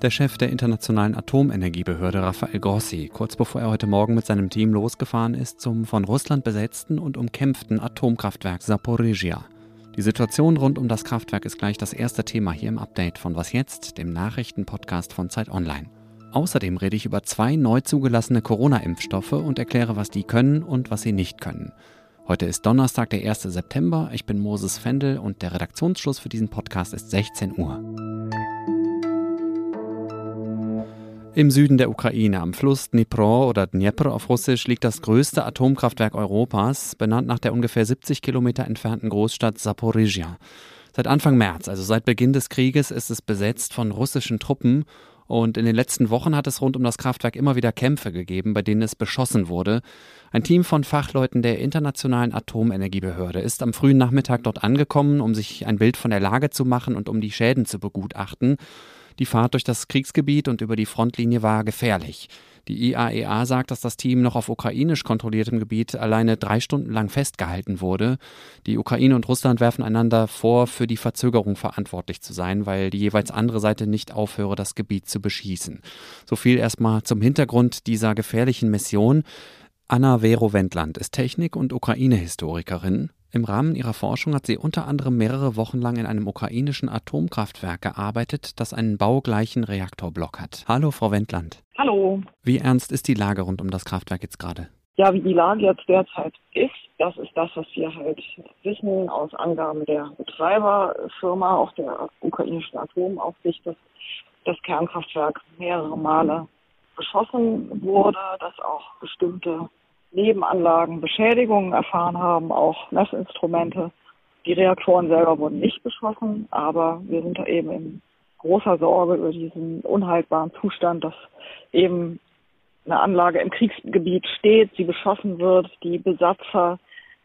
Der Chef der Internationalen Atomenergiebehörde Rafael Grossi, kurz bevor er heute Morgen mit seinem Team losgefahren ist zum von Russland besetzten und umkämpften Atomkraftwerk Saporizhia. Die Situation rund um das Kraftwerk ist gleich das erste Thema hier im Update von Was jetzt, dem Nachrichtenpodcast von Zeit Online. Außerdem rede ich über zwei neu zugelassene Corona-Impfstoffe und erkläre, was die können und was sie nicht können. Heute ist Donnerstag, der 1. September. Ich bin Moses Fendel und der Redaktionsschluss für diesen Podcast ist 16 Uhr. Im Süden der Ukraine, am Fluss Dnipro oder Dnepr auf Russisch, liegt das größte Atomkraftwerk Europas, benannt nach der ungefähr 70 Kilometer entfernten Großstadt Saporizhia. Seit Anfang März, also seit Beginn des Krieges, ist es besetzt von russischen Truppen und in den letzten Wochen hat es rund um das Kraftwerk immer wieder Kämpfe gegeben, bei denen es beschossen wurde. Ein Team von Fachleuten der Internationalen Atomenergiebehörde ist am frühen Nachmittag dort angekommen, um sich ein Bild von der Lage zu machen und um die Schäden zu begutachten. Die Fahrt durch das Kriegsgebiet und über die Frontlinie war gefährlich. Die IAEA e sagt, dass das Team noch auf ukrainisch kontrolliertem Gebiet alleine drei Stunden lang festgehalten wurde. Die Ukraine und Russland werfen einander vor, für die Verzögerung verantwortlich zu sein, weil die jeweils andere Seite nicht aufhöre, das Gebiet zu beschießen. So viel erstmal zum Hintergrund dieser gefährlichen Mission. Anna Vero Wendland ist Technik- und Ukraine-Historikerin. Im Rahmen ihrer Forschung hat sie unter anderem mehrere Wochen lang in einem ukrainischen Atomkraftwerk gearbeitet, das einen baugleichen Reaktorblock hat. Hallo, Frau Wendland. Hallo. Wie ernst ist die Lage rund um das Kraftwerk jetzt gerade? Ja, wie die Lage jetzt derzeit ist, das ist das, was wir halt wissen aus Angaben der Betreiberfirma, auch der ukrainischen Atomaufsicht, dass das Kernkraftwerk mehrere Male beschossen wurde, dass auch bestimmte Nebenanlagen Beschädigungen erfahren haben, auch Messinstrumente. Die Reaktoren selber wurden nicht beschossen, aber wir sind da eben in großer Sorge über diesen unhaltbaren Zustand, dass eben eine Anlage im Kriegsgebiet steht, sie beschossen wird, die Besatzer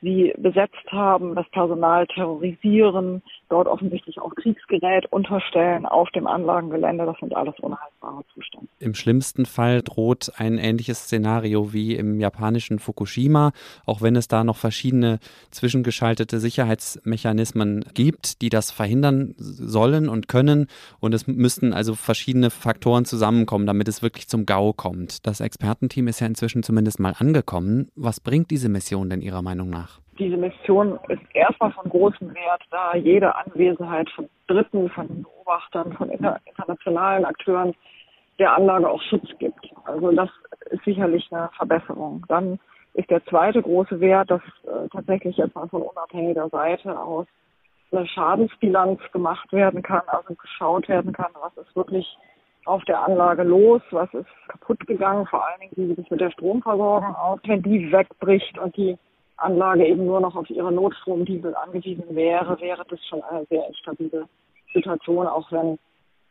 sie besetzt haben, das Personal terrorisieren, dort offensichtlich auch Kriegsgerät unterstellen auf dem Anlagengelände. Das sind alles unhaltbare Zustände. Im schlimmsten Fall droht ein ähnliches Szenario wie im japanischen Fukushima, auch wenn es da noch verschiedene zwischengeschaltete Sicherheitsmechanismen gibt, die das verhindern sollen und können. Und es müssten also verschiedene Faktoren zusammenkommen, damit es wirklich zum GAU kommt. Das Expertenteam ist ja inzwischen zumindest mal angekommen. Was bringt diese Mission denn Ihrer Meinung nach? Diese Mission ist erstmal von großem Wert, da jede Anwesenheit von Dritten, von Beobachtern, von inter internationalen Akteuren der Anlage auch Schutz gibt. Also das ist sicherlich eine Verbesserung. Dann ist der zweite große Wert, dass äh, tatsächlich jetzt mal von unabhängiger Seite aus eine Schadensbilanz gemacht werden kann, also geschaut werden kann, was ist wirklich auf der Anlage los, was ist kaputt gegangen, vor allen Dingen, wie sieht es mit der Stromversorgung aus, wenn die wegbricht und die Anlage eben nur noch auf ihre Notstromdiesel angewiesen wäre, wäre das schon eine sehr instabile Situation, auch wenn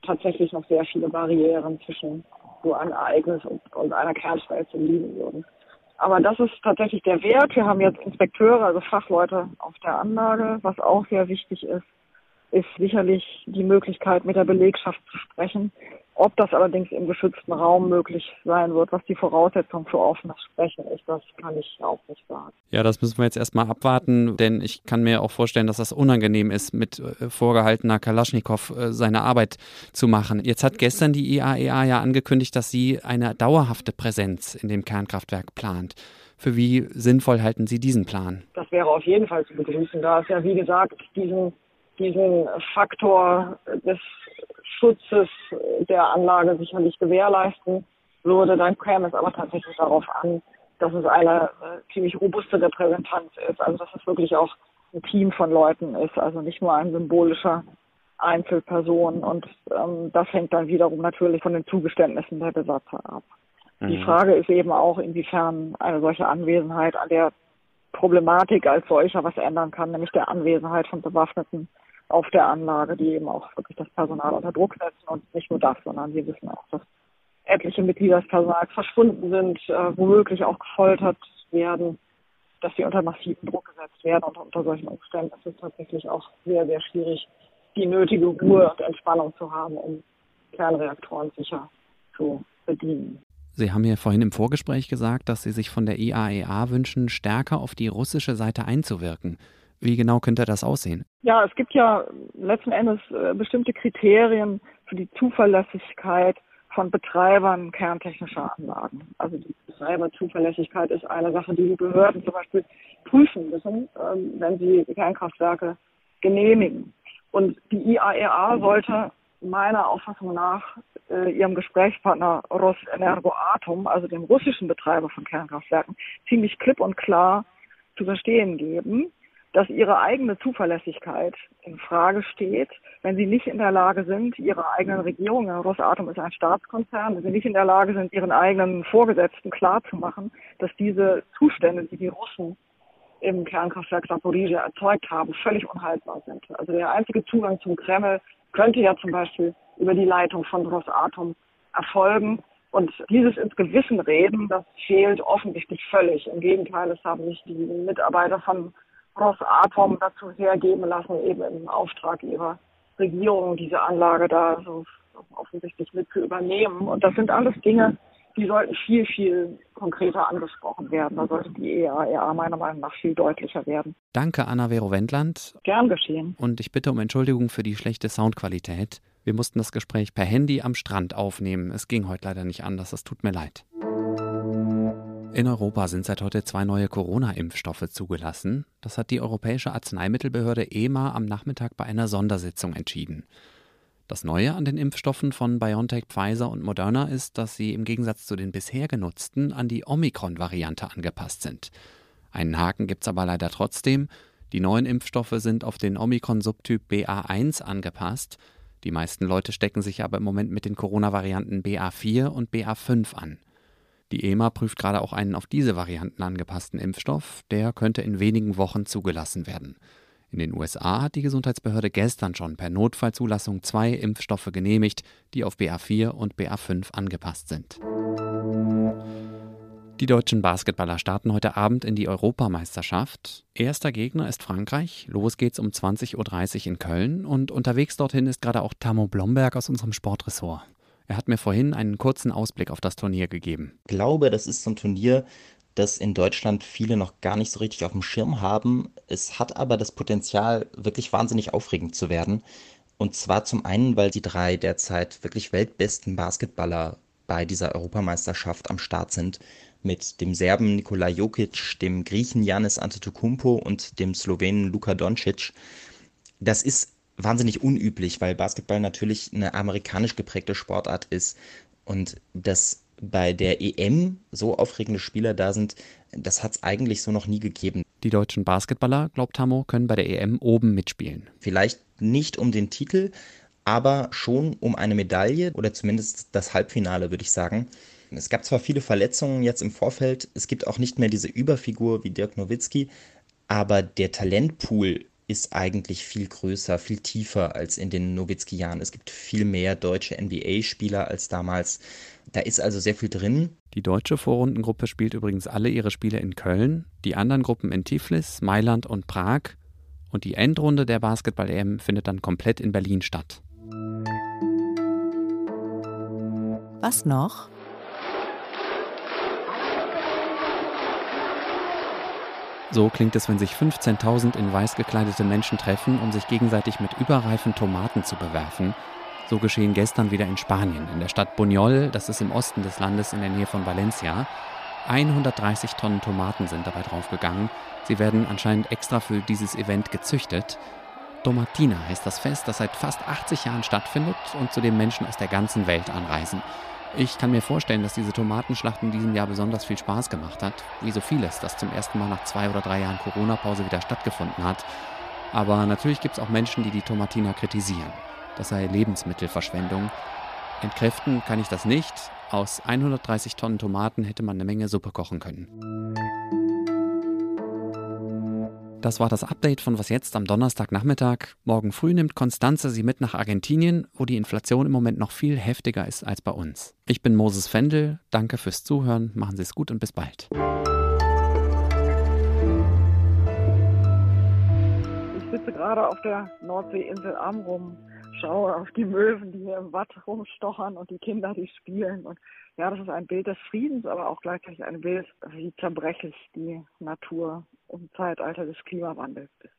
tatsächlich noch sehr viele Barrieren zwischen so einem Ereignis und, und einer Kernschmelze liegen würden. Aber das ist tatsächlich der Wert. Wir haben jetzt Inspekteure, also Fachleute auf der Anlage. Was auch sehr wichtig ist, ist sicherlich die Möglichkeit, mit der Belegschaft zu sprechen. Ob das allerdings im geschützten Raum möglich sein wird, was die Voraussetzung für offenes Sprechen ist, das kann ich auch nicht sagen. Ja, das müssen wir jetzt erstmal abwarten, denn ich kann mir auch vorstellen, dass das unangenehm ist, mit äh, vorgehaltener Kalaschnikow äh, seine Arbeit zu machen. Jetzt hat gestern die IAEA e ja angekündigt, dass sie eine dauerhafte Präsenz in dem Kernkraftwerk plant. Für wie sinnvoll halten Sie diesen Plan? Das wäre auf jeden Fall zu begrüßen, da es ja, wie gesagt, diesen, diesen Faktor des Schutzes der Anlage sicherlich gewährleisten würde. Dann käme es aber tatsächlich darauf an, dass es eine äh, ziemlich robuste Repräsentanz ist. Also dass es wirklich auch ein Team von Leuten ist, also nicht nur ein symbolischer Einzelperson. Und ähm, das hängt dann wiederum natürlich von den Zugeständnissen der Besatzer ab. Mhm. Die Frage ist eben auch, inwiefern eine solche Anwesenheit an der Problematik als solcher was ändern kann, nämlich der Anwesenheit von bewaffneten auf der Anlage, die eben auch wirklich das Personal unter Druck setzen und nicht nur das, sondern wir wissen auch, dass etliche Mitglieder des Personals verschwunden sind, äh, womöglich auch gefoltert werden, dass sie unter massiven Druck gesetzt werden und unter solchen Umständen ist es tatsächlich auch sehr, sehr schwierig, die nötige Ruhe und Entspannung zu haben, um Kernreaktoren sicher zu bedienen. Sie haben mir vorhin im Vorgespräch gesagt, dass Sie sich von der IAEA e wünschen, stärker auf die russische Seite einzuwirken. Wie genau könnte das aussehen? Ja, es gibt ja letzten Endes äh, bestimmte Kriterien für die Zuverlässigkeit von Betreibern kerntechnischer Anlagen. Also die Betreiberzuverlässigkeit ist eine Sache, die die Behörden zum Beispiel prüfen müssen, ähm, wenn sie Kernkraftwerke genehmigen. Und die IAEA e sollte meiner Auffassung nach äh, ihrem Gesprächspartner Rosenergoatom, also dem russischen Betreiber von Kernkraftwerken, ziemlich klipp und klar zu verstehen geben, dass ihre eigene Zuverlässigkeit in Frage steht, wenn sie nicht in der Lage sind, ihre eigenen Regierungen, Rosatom ist ein Staatskonzern, wenn sie nicht in der Lage sind, ihren eigenen Vorgesetzten klarzumachen, dass diese Zustände, die die Russen im Kernkraftwerk Zaporizhia erzeugt haben, völlig unhaltbar sind. Also der einzige Zugang zum Kreml könnte ja zum Beispiel über die Leitung von Rosatom erfolgen. Und dieses ins Gewissen reden, das fehlt offensichtlich völlig. Im Gegenteil, es haben sich die Mitarbeiter von Rosatom dazu hergeben lassen, eben im Auftrag ihrer Regierung diese Anlage da so offensichtlich mit zu übernehmen. Und das sind alles Dinge, die sollten viel, viel konkreter angesprochen werden. Da sollte die EAEA meiner Meinung nach viel deutlicher werden. Danke, Anna Vero Wendland. Gern geschehen. Und ich bitte um Entschuldigung für die schlechte Soundqualität. Wir mussten das Gespräch per Handy am Strand aufnehmen. Es ging heute leider nicht anders. Das tut mir leid. In Europa sind seit heute zwei neue Corona-Impfstoffe zugelassen. Das hat die Europäische Arzneimittelbehörde EMA am Nachmittag bei einer Sondersitzung entschieden. Das Neue an den Impfstoffen von BioNTech, Pfizer und Moderna ist, dass sie im Gegensatz zu den bisher genutzten an die Omikron-Variante angepasst sind. Einen Haken gibt es aber leider trotzdem. Die neuen Impfstoffe sind auf den Omikron-Subtyp BA1 angepasst. Die meisten Leute stecken sich aber im Moment mit den Corona-Varianten BA4 und BA5 an. Die EMA prüft gerade auch einen auf diese Varianten angepassten Impfstoff. Der könnte in wenigen Wochen zugelassen werden. In den USA hat die Gesundheitsbehörde gestern schon per Notfallzulassung zwei Impfstoffe genehmigt, die auf BA4 und BA5 angepasst sind. Die deutschen Basketballer starten heute Abend in die Europameisterschaft. Erster Gegner ist Frankreich. Los geht's um 20.30 Uhr in Köln und unterwegs dorthin ist gerade auch Tamo Blomberg aus unserem Sportressort. Er hat mir vorhin einen kurzen Ausblick auf das Turnier gegeben. Ich glaube, das ist so ein Turnier, das in Deutschland viele noch gar nicht so richtig auf dem Schirm haben. Es hat aber das Potenzial, wirklich wahnsinnig aufregend zu werden. Und zwar zum einen, weil die drei derzeit wirklich weltbesten Basketballer bei dieser Europameisterschaft am Start sind. Mit dem Serben Nikola Jokic, dem Griechen Janis Antetokounmpo und dem Slowenen Luka Doncic. Das ist wahnsinnig unüblich, weil Basketball natürlich eine amerikanisch geprägte Sportart ist. Und das bei der EM so aufregende Spieler da sind, das hat es eigentlich so noch nie gegeben. Die deutschen Basketballer, glaubt Hamo, können bei der EM oben mitspielen. Vielleicht nicht um den Titel, aber schon um eine Medaille oder zumindest das Halbfinale, würde ich sagen. Es gab zwar viele Verletzungen jetzt im Vorfeld, es gibt auch nicht mehr diese Überfigur wie Dirk Nowitzki, aber der Talentpool ist eigentlich viel größer, viel tiefer als in den Nowitzki-Jahren. Es gibt viel mehr deutsche NBA-Spieler als damals. Da ist also sehr viel drin. Die deutsche Vorrundengruppe spielt übrigens alle ihre Spiele in Köln, die anderen Gruppen in Tiflis, Mailand und Prag. Und die Endrunde der Basketball-EM findet dann komplett in Berlin statt. Was noch? So klingt es, wenn sich 15.000 in weiß gekleidete Menschen treffen, um sich gegenseitig mit überreifen Tomaten zu bewerfen. So geschehen gestern wieder in Spanien, in der Stadt Buñol, das ist im Osten des Landes in der Nähe von Valencia. 130 Tonnen Tomaten sind dabei draufgegangen. Sie werden anscheinend extra für dieses Event gezüchtet. Tomatina heißt das Fest, das seit fast 80 Jahren stattfindet und zu dem Menschen aus der ganzen Welt anreisen. Ich kann mir vorstellen, dass diese Tomatenschlacht in diesem Jahr besonders viel Spaß gemacht hat, wie so vieles, das zum ersten Mal nach zwei oder drei Jahren Corona-Pause wieder stattgefunden hat. Aber natürlich gibt es auch Menschen, die die Tomatina kritisieren das sei Lebensmittelverschwendung. Entkräften kann ich das nicht. Aus 130 Tonnen Tomaten hätte man eine Menge Suppe kochen können. Das war das Update von Was jetzt am Donnerstagnachmittag. Morgen früh nimmt Konstanze Sie mit nach Argentinien, wo die Inflation im Moment noch viel heftiger ist als bei uns. Ich bin Moses Fendel. Danke fürs Zuhören. Machen Sie es gut und bis bald. Ich sitze gerade auf der Nordseeinsel Amrum schaue auf die Möwen, die hier im Watt rumstochern und die Kinder, die spielen. Und ja, das ist ein Bild des Friedens, aber auch gleichzeitig ein Bild, wie zerbrechlich die Natur im Zeitalter des Klimawandels ist.